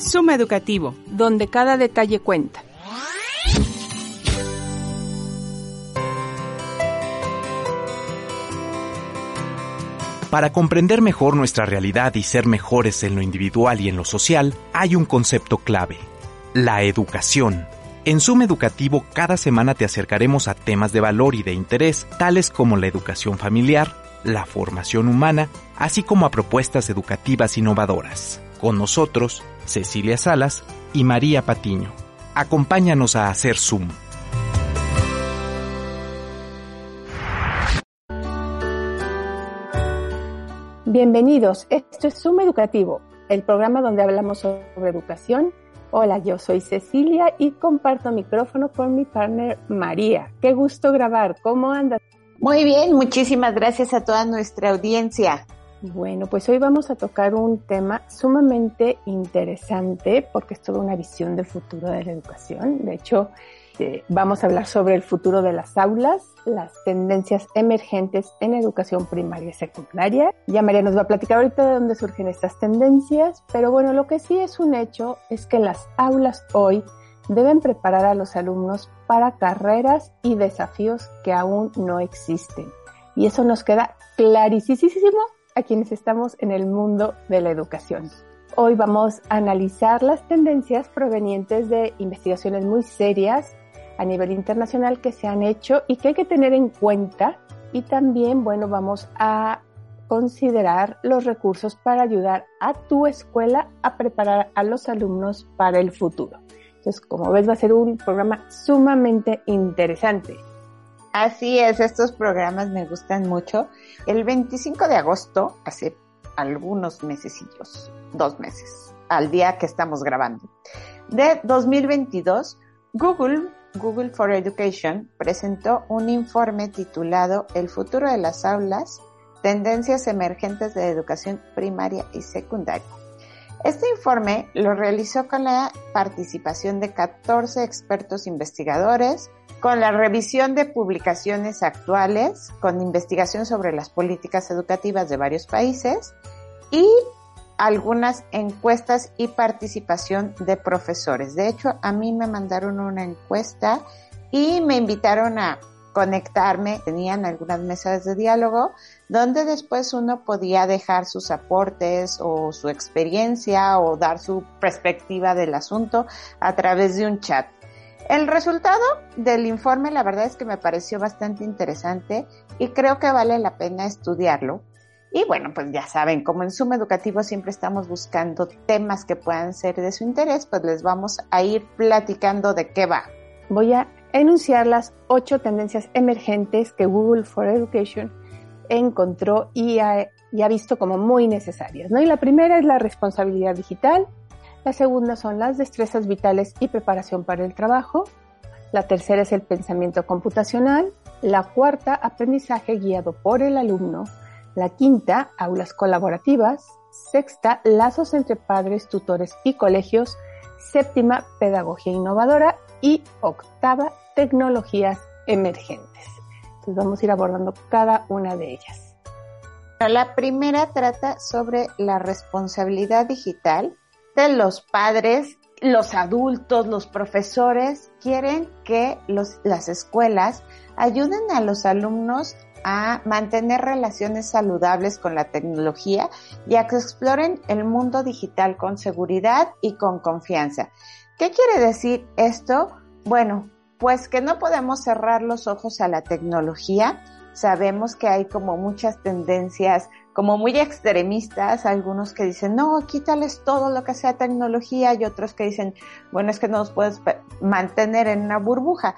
Suma Educativo, donde cada detalle cuenta. Para comprender mejor nuestra realidad y ser mejores en lo individual y en lo social, hay un concepto clave, la educación. En Suma Educativo cada semana te acercaremos a temas de valor y de interés, tales como la educación familiar, la formación humana, así como a propuestas educativas innovadoras. Con nosotros, Cecilia Salas y María Patiño. Acompáñanos a hacer Zoom. Bienvenidos, esto es Zoom Educativo, el programa donde hablamos sobre educación. Hola, yo soy Cecilia y comparto micrófono con mi partner María. Qué gusto grabar, ¿cómo andas? Muy bien, muchísimas gracias a toda nuestra audiencia. Bueno, pues hoy vamos a tocar un tema sumamente interesante porque es toda una visión del futuro de la educación. De hecho, eh, vamos a hablar sobre el futuro de las aulas, las tendencias emergentes en educación primaria y secundaria. Ya María nos va a platicar ahorita de dónde surgen estas tendencias, pero bueno, lo que sí es un hecho es que las aulas hoy deben preparar a los alumnos para carreras y desafíos que aún no existen. Y eso nos queda clarísimo a quienes estamos en el mundo de la educación. Hoy vamos a analizar las tendencias provenientes de investigaciones muy serias a nivel internacional que se han hecho y que hay que tener en cuenta. Y también, bueno, vamos a considerar los recursos para ayudar a tu escuela a preparar a los alumnos para el futuro. Entonces, como ves, va a ser un programa sumamente interesante. Así es, estos programas me gustan mucho. El 25 de agosto, hace algunos mesecillos, dos meses, al día que estamos grabando, de 2022, Google Google for Education presentó un informe titulado El futuro de las aulas, tendencias emergentes de educación primaria y secundaria. Este informe lo realizó con la participación de 14 expertos investigadores, con la revisión de publicaciones actuales, con investigación sobre las políticas educativas de varios países y algunas encuestas y participación de profesores. De hecho, a mí me mandaron una encuesta y me invitaron a conectarme, tenían algunas mesas de diálogo donde después uno podía dejar sus aportes o su experiencia o dar su perspectiva del asunto a través de un chat. El resultado del informe la verdad es que me pareció bastante interesante y creo que vale la pena estudiarlo y bueno, pues ya saben, como en Suma Educativo siempre estamos buscando temas que puedan ser de su interés, pues les vamos a ir platicando de qué va. Voy a enunciar las ocho tendencias emergentes que Google for Education encontró y ha, visto como muy necesarias. Y la primera es la responsabilidad digital, la segunda son las destrezas vitales y preparación para el trabajo, la tercera es el pensamiento computacional, la cuarta, aprendizaje guiado por el alumno, la quinta, aulas colaborativas. Sexta, lazos entre padres, tutores y colegios. Séptima, pedagogía innovadora. Y octava, tecnologías emergentes. Entonces vamos a ir abordando cada una de ellas. La primera trata sobre la responsabilidad digital de los padres, los adultos, los profesores. Quieren que las escuelas ayuden a los alumnos a mantener relaciones saludables con la tecnología y a que exploren el mundo digital con seguridad y con confianza. ¿Qué quiere decir esto? Bueno, pues que no podemos cerrar los ojos a la tecnología. Sabemos que hay como muchas tendencias como muy extremistas, algunos que dicen, no, quítales todo lo que sea tecnología y otros que dicen, bueno, es que no nos puedes mantener en una burbuja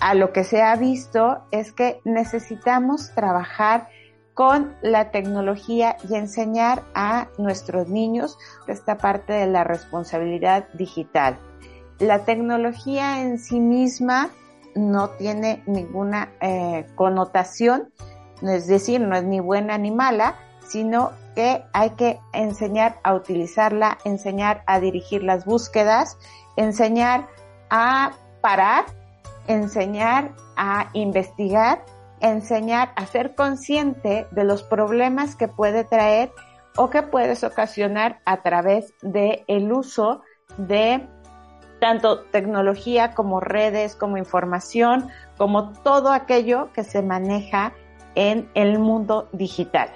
a lo que se ha visto es que necesitamos trabajar con la tecnología y enseñar a nuestros niños esta parte de la responsabilidad digital. La tecnología en sí misma no tiene ninguna eh, connotación, es decir, no es ni buena ni mala, sino que hay que enseñar a utilizarla, enseñar a dirigir las búsquedas, enseñar a parar, enseñar a investigar, enseñar a ser consciente de los problemas que puede traer o que puedes ocasionar a través de el uso de tanto tecnología como redes, como información, como todo aquello que se maneja en el mundo digital.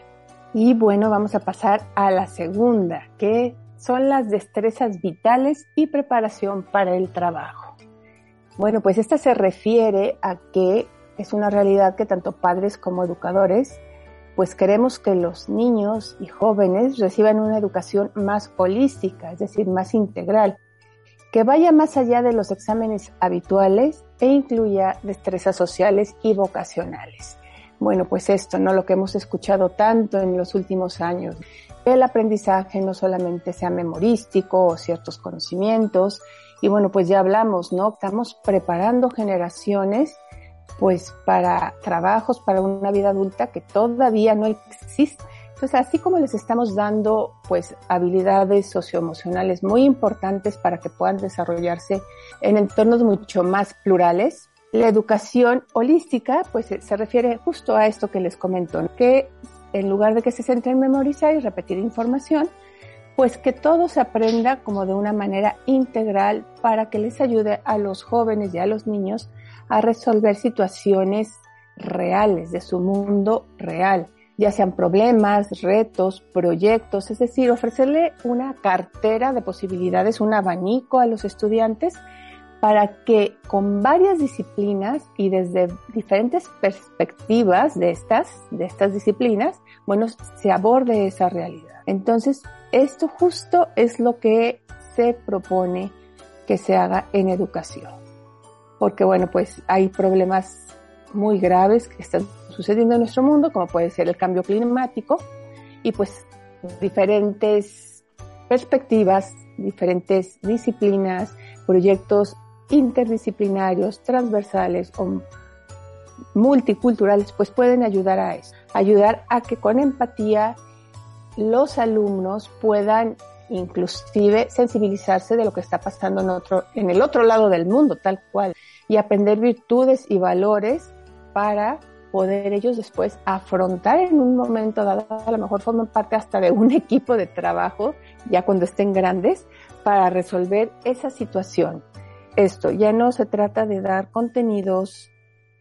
Y bueno, vamos a pasar a la segunda, que son las destrezas vitales y preparación para el trabajo. Bueno, pues esta se refiere a que es una realidad que tanto padres como educadores pues queremos que los niños y jóvenes reciban una educación más holística, es decir, más integral, que vaya más allá de los exámenes habituales e incluya destrezas sociales y vocacionales. Bueno, pues esto, ¿no? Lo que hemos escuchado tanto en los últimos años. El aprendizaje no solamente sea memorístico o ciertos conocimientos. Y bueno, pues ya hablamos, ¿no? Estamos preparando generaciones pues para trabajos, para una vida adulta que todavía no existe. Entonces, así como les estamos dando pues habilidades socioemocionales muy importantes para que puedan desarrollarse en entornos mucho más plurales, la educación holística pues se refiere justo a esto que les comento, que en lugar de que se centre en memorizar y repetir información, pues que todo se aprenda como de una manera integral para que les ayude a los jóvenes y a los niños a resolver situaciones reales de su mundo real ya sean problemas, retos, proyectos, es decir, ofrecerle una cartera de posibilidades, un abanico a los estudiantes para que con varias disciplinas y desde diferentes perspectivas de estas, de estas disciplinas, bueno, se aborde esa realidad. Entonces, esto justo es lo que se propone que se haga en educación. Porque bueno, pues hay problemas muy graves que están sucediendo en nuestro mundo, como puede ser el cambio climático, y pues diferentes perspectivas, diferentes disciplinas, proyectos interdisciplinarios, transversales o multiculturales, pues pueden ayudar a eso, ayudar a que con empatía los alumnos puedan inclusive sensibilizarse de lo que está pasando en otro, en el otro lado del mundo, tal cual, y aprender virtudes y valores para poder ellos después afrontar en un momento dado, a lo mejor forman parte hasta de un equipo de trabajo, ya cuando estén grandes, para resolver esa situación. Esto ya no se trata de dar contenidos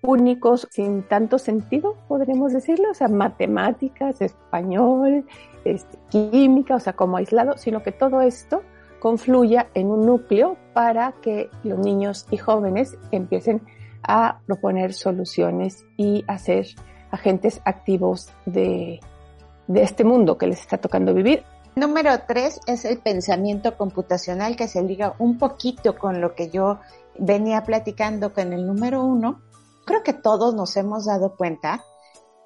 únicos sin tanto sentido, podremos decirlo, o sea, matemáticas, español, este, química, o sea, como aislado, sino que todo esto confluya en un núcleo para que los niños y jóvenes empiecen a proponer soluciones y a ser agentes activos de, de este mundo que les está tocando vivir. Número tres es el pensamiento computacional que se liga un poquito con lo que yo venía platicando con el número uno. Creo que todos nos hemos dado cuenta,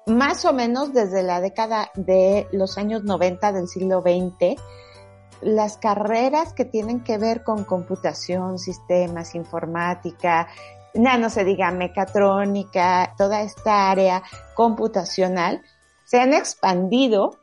más o menos desde la década de los años 90 del siglo XX, las carreras que tienen que ver con computación, sistemas, informática, no se diga mecatrónica, toda esta área computacional, se han expandido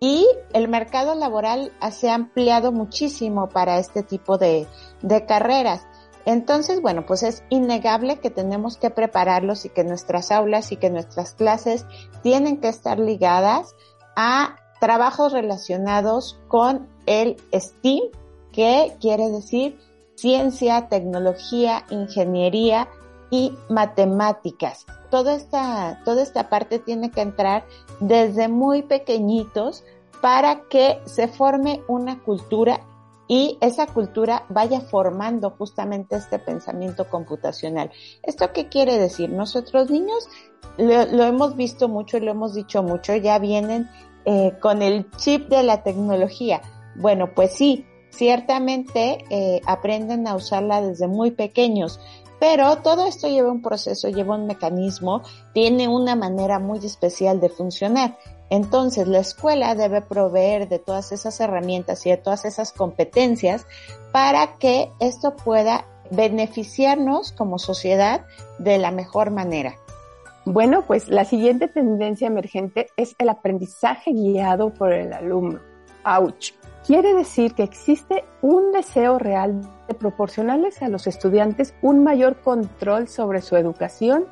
y el mercado laboral se ha ampliado muchísimo para este tipo de, de carreras. Entonces, bueno, pues es innegable que tenemos que prepararlos y que nuestras aulas y que nuestras clases tienen que estar ligadas a trabajos relacionados con el STEAM, que quiere decir ciencia, tecnología, ingeniería y matemáticas. Toda esta, toda esta parte tiene que entrar desde muy pequeñitos para que se forme una cultura y esa cultura vaya formando justamente este pensamiento computacional. ¿Esto qué quiere decir? Nosotros niños lo, hemos visto mucho y lo hemos dicho mucho, ya vienen eh, con el chip de la tecnología. Bueno, pues sí, ciertamente eh, aprenden a usarla desde muy pequeños, Pero todo esto lleva un proceso, lleva un mecanismo, tiene una manera muy especial de funcionar. Entonces, la escuela debe proveer de todas esas herramientas y de todas esas competencias para que esto pueda beneficiarnos como sociedad de la mejor manera. Bueno, pues la siguiente tendencia emergente es el aprendizaje guiado por el alumno. ¡Auch! Quiere decir que existe un deseo real de proporcionarles a los estudiantes un mayor control sobre su educación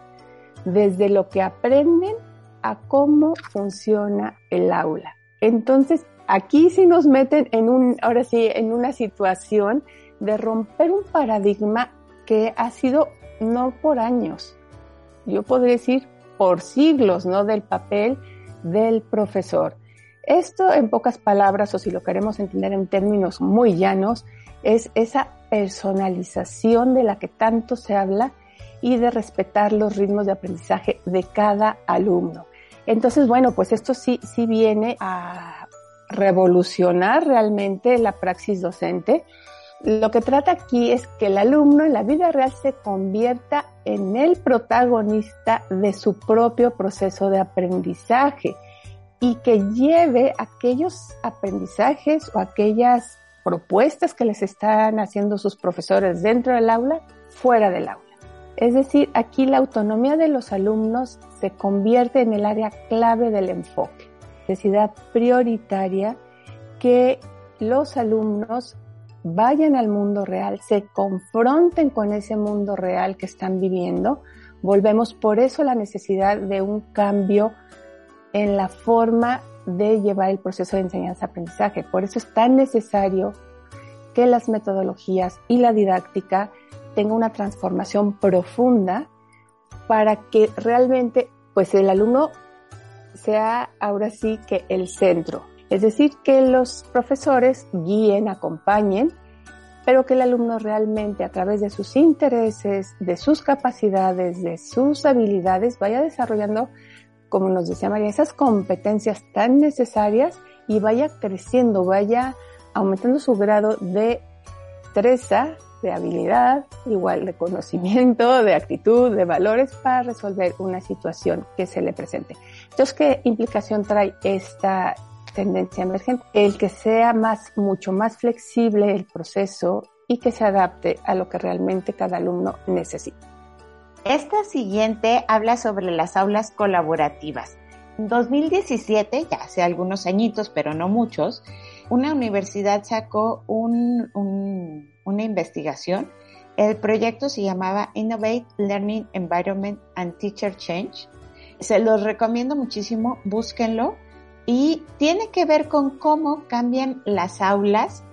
desde lo que aprenden a cómo funciona el aula. Entonces, aquí sí nos meten en un, ahora sí, en una situación de romper un paradigma que ha sido no por años, yo podría decir por siglos, ¿no? Del papel del profesor. Esto, en pocas palabras, o si lo queremos entender en términos muy llanos, es esa personalización de la que tanto se habla y de respetar los ritmos de aprendizaje de cada alumno. Entonces, bueno, pues esto sí, sí viene a revolucionar realmente la praxis docente. Lo que trata aquí es que el alumno en la vida real se convierta en el protagonista de su propio proceso de aprendizaje y que lleve aquellos aprendizajes o aquellas propuestas que les están haciendo sus profesores dentro del aula, fuera del aula. Es decir, aquí la autonomía de los alumnos se convierte en el área clave del enfoque. Necesidad prioritaria que los alumnos vayan al mundo real, se confronten con ese mundo real que están viviendo. Volvemos por eso la necesidad de un cambio en la forma de llevar el proceso de enseñanza-aprendizaje. Por eso es tan necesario que las metodologías y la didáctica tengan una transformación profunda para que realmente pues el alumno sea ahora sí que el centro. Es decir, que los profesores guíen, acompañen, pero que el alumno realmente a través de sus intereses, de sus capacidades, de sus habilidades, vaya desarrollando como nos decía María, esas competencias tan necesarias y vaya creciendo, vaya aumentando su grado de destreza, de habilidad, igual de conocimiento, de actitud, de valores para resolver una situación que se le presente. Entonces, ¿qué implicación trae esta tendencia emergente? El que sea más, mucho más flexible el proceso y que se adapte a lo que realmente cada alumno necesita. Esta siguiente habla sobre las aulas colaborativas. En 2017, ya hace algunos añitos, pero no muchos, una universidad sacó una investigación. El proyecto se llamaba Innovate Learning Environment and Teacher Change. Se los recomiendo muchísimo, búsquenlo. Y tiene que ver con cómo cambian las aulas,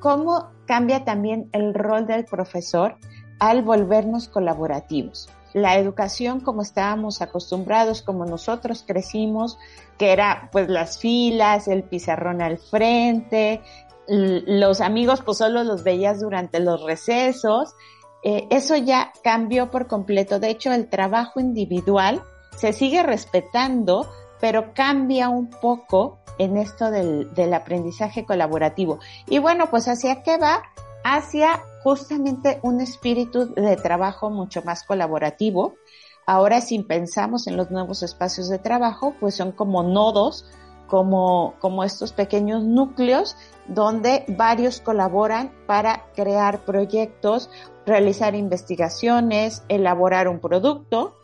cómo cambia también el rol del profesor al volvernos colaborativos la educación como estábamos acostumbrados, como nosotros crecimos, que era pues las filas, el pizarrón al frente, los amigos pues solo los veías durante los recesos, eh, eso ya cambió por completo. De hecho, el trabajo individual se sigue respetando, pero cambia un poco en esto del, del aprendizaje colaborativo. Y bueno, pues hacia qué va? Hacia justamente un espíritu de trabajo mucho más colaborativo. Ahora, si pensamos en los nuevos espacios de trabajo, pues son como nodos, como, como estos pequeños núcleos donde varios colaboran para crear proyectos, realizar investigaciones, elaborar un producto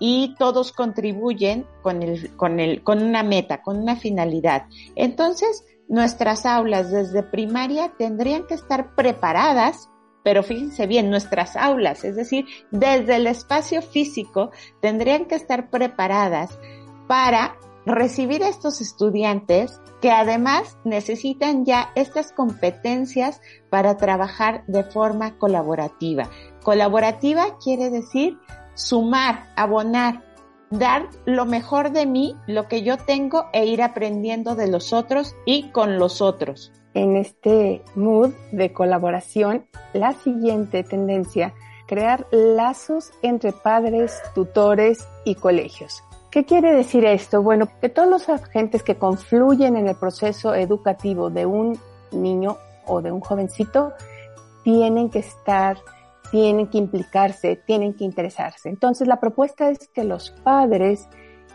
y todos contribuyen con, el, con, el, con una meta, con una finalidad. Entonces, nuestras aulas desde primaria tendrían que estar preparadas pero fíjense bien, nuestras aulas, es decir, desde el espacio físico, tendrían que estar preparadas para recibir a estos estudiantes que además necesitan ya estas competencias para trabajar de forma colaborativa. Colaborativa quiere decir sumar, abonar, dar lo mejor de mí, lo que yo tengo e ir aprendiendo de los otros y con los otros en este mood de colaboración la siguiente tendencia, crear lazos entre padres, tutores y colegios. ¿Qué quiere decir esto? Bueno, que todos los agentes que confluyen en el proceso educativo de un niño o de un jovencito tienen que estar tienen que implicarse, tienen que interesarse. Entonces la propuesta es que los padres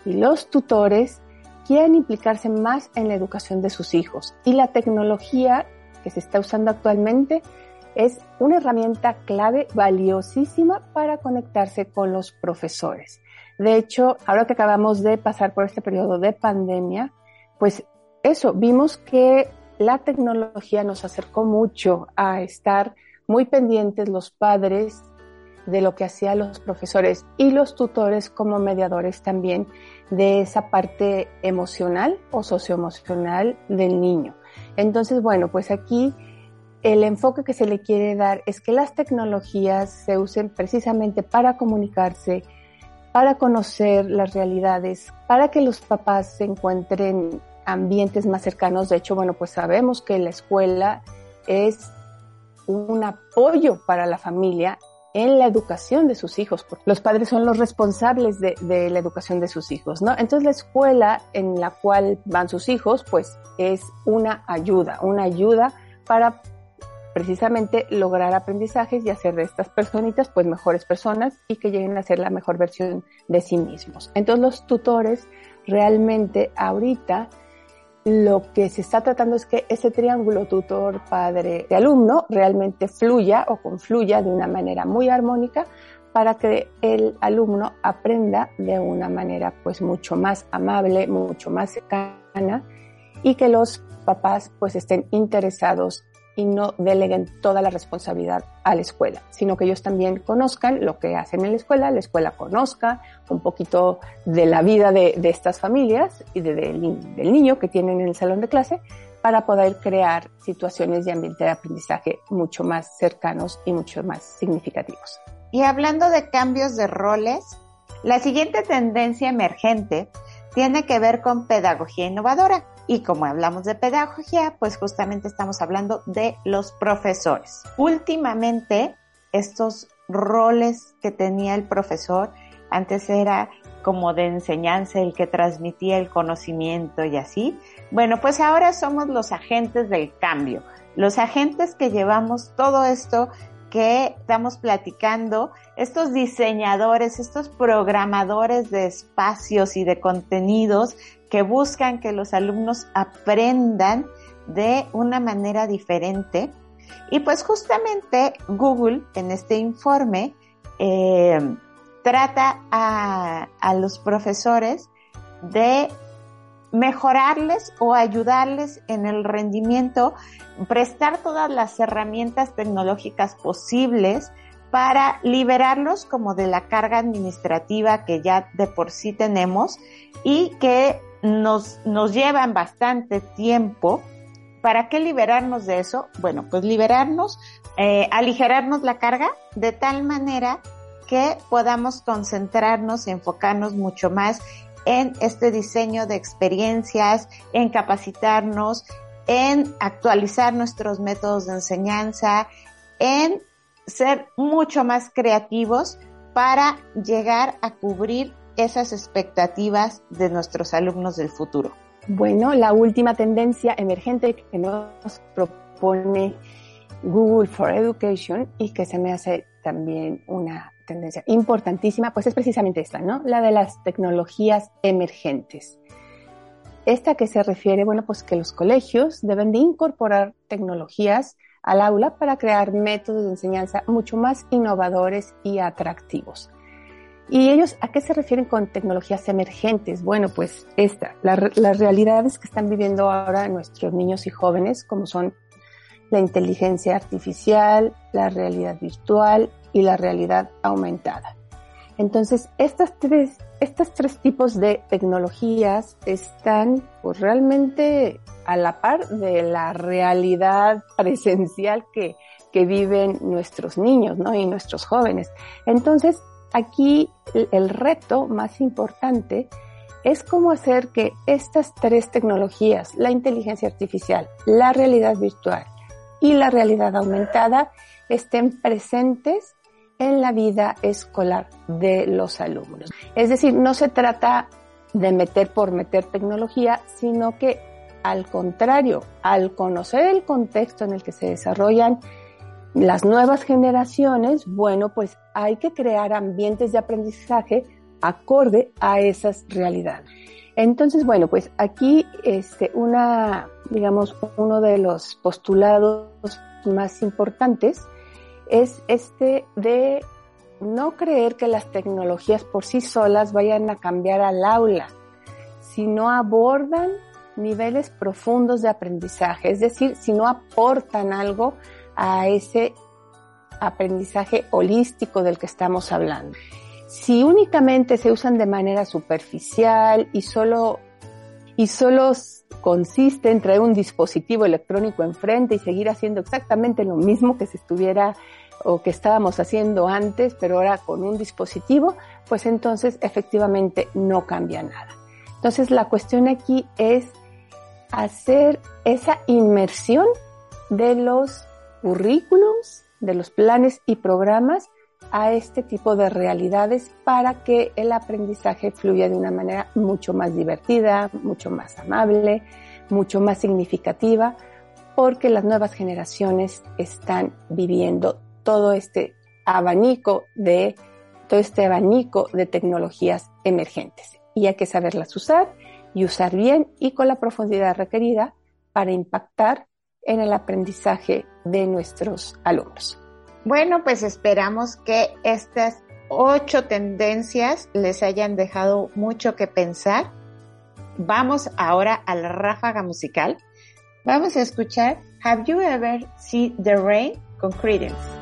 y los tutores quieran implicarse más en la educación de sus hijos. Y la tecnología que se está usando actualmente es una herramienta clave, valiosísima para conectarse con los profesores. De hecho, ahora que acabamos de pasar por este periodo de pandemia, pues eso, vimos que la tecnología nos acercó mucho a estar muy pendientes los padres de lo que hacían los profesores y los tutores como mediadores también de esa parte emocional o socioemocional del niño. Entonces, bueno, pues aquí el enfoque que se le quiere dar es que las tecnologías se usen precisamente para comunicarse, para conocer las realidades, para que los papás se encuentren ambientes más cercanos. De hecho, bueno, pues sabemos que la escuela es un apoyo para la familia en la educación de sus hijos, los padres son los responsables de, de, la educación de sus hijos, ¿no? Entonces la escuela en la cual van sus hijos, pues es una ayuda, una ayuda para precisamente lograr aprendizajes y hacer de estas personitas pues mejores personas y que lleguen a ser la mejor versión de sí mismos. Entonces los tutores realmente ahorita lo que se está tratando es que ese triángulo tutor, padre y alumno realmente fluya o confluya de una manera muy armónica para que el alumno aprenda de una manera pues mucho más amable, mucho más cercana y que los papás pues estén interesados y no deleguen toda la responsabilidad a la escuela, sino que ellos también conozcan lo que hacen en la escuela, la escuela conozca un poquito de la vida de, de estas familias y de, de, del niño que tienen en el salón de clase para poder crear situaciones de ambiente de aprendizaje mucho más cercanos y mucho más significativos. Y hablando de cambios de roles, la siguiente tendencia emergente tiene que ver con pedagogía innovadora. Y como hablamos de pedagogía, pues justamente estamos hablando de los profesores. Últimamente, estos roles que tenía el profesor, antes era como de enseñanza, el que transmitía el conocimiento y así. Bueno, pues ahora somos los agentes del cambio, los agentes que llevamos todo esto que estamos platicando, estos diseñadores, estos programadores de espacios y de contenidos que buscan que los alumnos aprendan de una manera diferente. Y pues justamente Google en este informe eh, trata a, a los profesores de mejorarles o ayudarles en el rendimiento, prestar todas las herramientas tecnológicas posibles para liberarlos como de la carga administrativa que ya de por sí tenemos y que nos, nos llevan bastante tiempo. ¿Para qué liberarnos de eso? Bueno, pues liberarnos, eh, aligerarnos la carga de tal manera que podamos concentrarnos, enfocarnos mucho más en este diseño de experiencias, en capacitarnos, en actualizar nuestros métodos de enseñanza, en ser mucho más creativos para llegar a cubrir esas expectativas de nuestros alumnos del futuro? Bueno, la última tendencia emergente que nos propone Google for Education y que se me hace también una tendencia importantísima, pues es precisamente esta, ¿no? La de las tecnologías emergentes. Esta que se refiere, bueno, pues que los colegios deben de incorporar tecnologías al aula para crear métodos de enseñanza mucho más innovadores y atractivos. ¿Y ellos a qué se refieren con tecnologías emergentes? Bueno, pues esta, la, las realidades que están viviendo ahora nuestros niños y jóvenes, como son la inteligencia artificial, la realidad virtual y la realidad aumentada. Entonces, estas tres, estos tres tipos de tecnologías están pues, realmente a la par de la realidad presencial que, que viven nuestros niños ¿no? y nuestros jóvenes. Entonces, aquí el reto más importante es cómo hacer que estas tres tecnologías, la inteligencia artificial, la realidad virtual y la realidad aumentada, estén presentes en la vida escolar de los alumnos. Es decir, no se trata de meter por meter tecnología, sino que al contrario, al conocer el contexto en el que se desarrollan las nuevas generaciones, bueno, pues hay que crear ambientes de aprendizaje acorde a esas realidades. Entonces, bueno, pues aquí este, una, digamos, uno de los postulados más importantes es este de no creer que las tecnologías por sí solas vayan a cambiar al aula, sino abordan niveles profundos de aprendizaje, es decir, si no aportan algo a ese aprendizaje holístico del que estamos hablando. Si únicamente se usan de manera superficial y solo, y solo consiste en traer un dispositivo electrónico enfrente y seguir haciendo exactamente lo mismo que se estuviera o que estábamos haciendo antes, pero ahora con un dispositivo, pues entonces efectivamente no cambia nada. Entonces la cuestión aquí es hacer esa inmersión de los currículums, de los planes y programas a este tipo de realidades para que el aprendizaje fluya de una manera mucho más divertida, mucho más amable, mucho más significativa, porque las nuevas generaciones están viviendo todo este abanico de todo este abanico de tecnologías emergentes y hay que saberlas usar y usar bien y con la profundidad requerida para impactar en el aprendizaje de nuestros alumnos. Bueno, pues esperamos que estas ocho tendencias les hayan dejado mucho que pensar. Vamos ahora a la ráfaga musical. Vamos a escuchar Have You Ever Seen the Rain con Credence.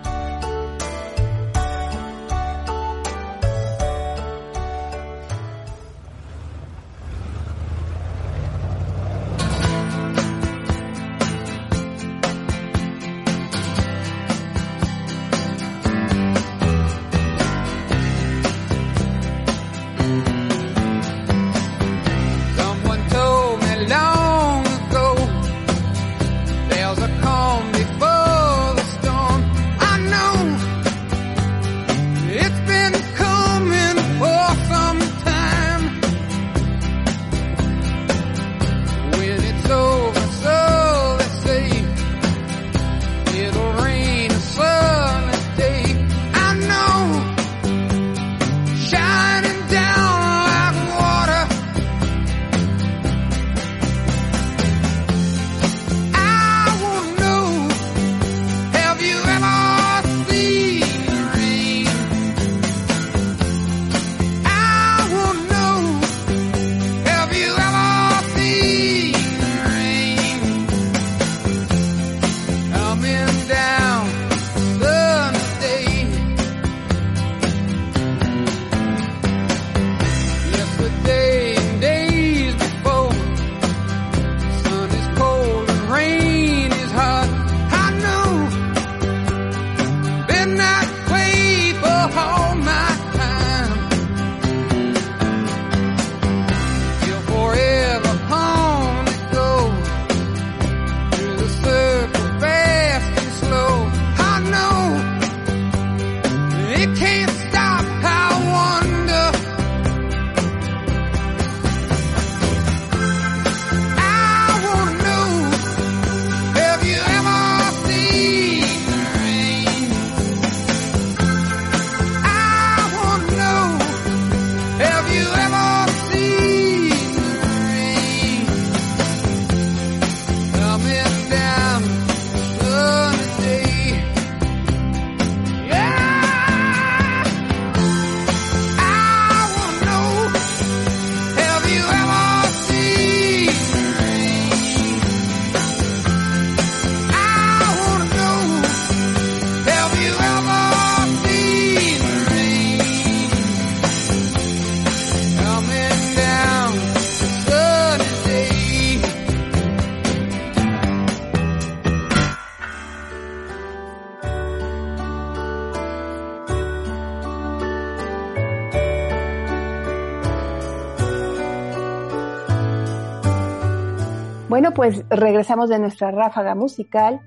Pues regresamos de nuestra ráfaga musical.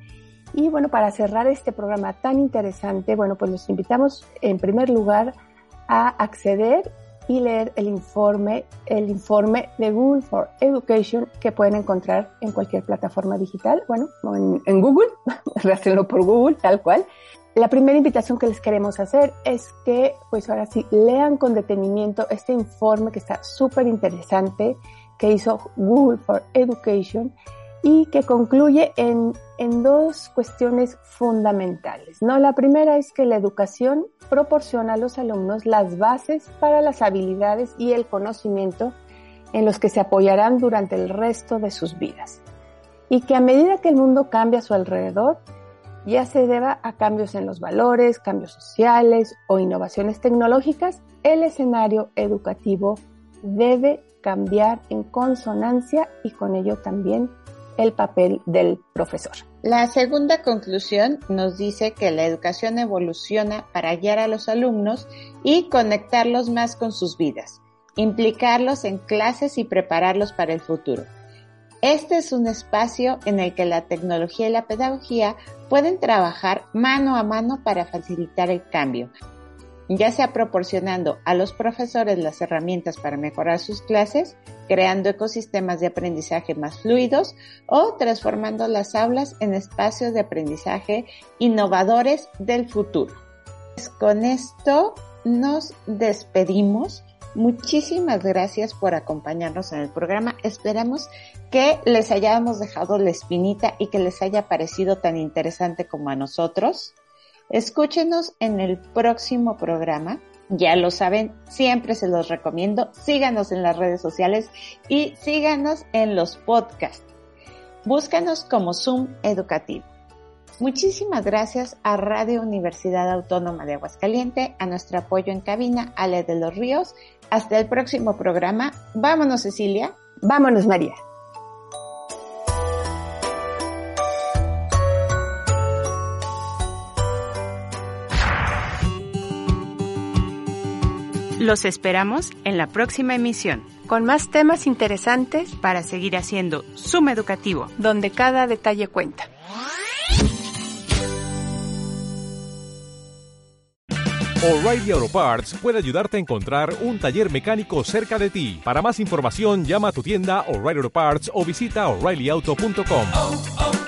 Y bueno, para cerrar este programa tan interesante, bueno, pues los invitamos en primer lugar a acceder y leer el informe, el informe de Google for Education que pueden encontrar en cualquier plataforma digital, bueno, en, Google rastrenlo por Google, tal cual. La primera invitación que les queremos hacer es que, pues ahora sí, lean con detenimiento este informe que está súper interesante que hizo Google for Education y que concluye en, en, dos cuestiones fundamentales. ¿no? La primera es que la educación proporciona a los alumnos las bases para las habilidades y el conocimiento en los que se apoyarán durante el resto de sus vidas. Y que a medida que el mundo cambia a su alrededor, ya se deba a cambios en los valores, cambios sociales o innovaciones tecnológicas, el escenario educativo debe cambiar en consonancia y con ello también el papel del profesor. La segunda conclusión nos dice que la educación evoluciona para guiar a los alumnos y conectarlos más con sus vidas, implicarlos en clases y prepararlos para el futuro. Este es un espacio en el que la tecnología y la pedagogía pueden trabajar mano a mano para facilitar el cambio, ya sea proporcionando a los profesores las herramientas para mejorar sus clases, creando ecosistemas de aprendizaje más fluidos o transformando las aulas en espacios de aprendizaje innovadores del futuro. Pues con esto nos despedimos. Muchísimas gracias por acompañarnos en el programa. Esperamos que les hayamos dejado la espinita y que les haya parecido tan interesante como a nosotros. Escúchenos en el próximo programa. Ya lo saben, siempre se los recomiendo. Síganos en las redes sociales y síganos en los podcasts. Búscanos como Zoom Educativo. Muchísimas gracias a Radio Universidad Autónoma de Aguascalientes, a nuestro apoyo en cabina, Ale de los Ríos. Hasta el próximo programa. Vámonos, Cecilia. Vámonos, María. Los esperamos en la próxima emisión, con más temas interesantes para seguir haciendo Suma Educativo, donde cada detalle cuenta. O'Reilly Auto Parts puede ayudarte a encontrar un taller mecánico cerca de ti. Para más información, llama a tu tienda O'Reilly Auto Parts o visita oreillyauto.com.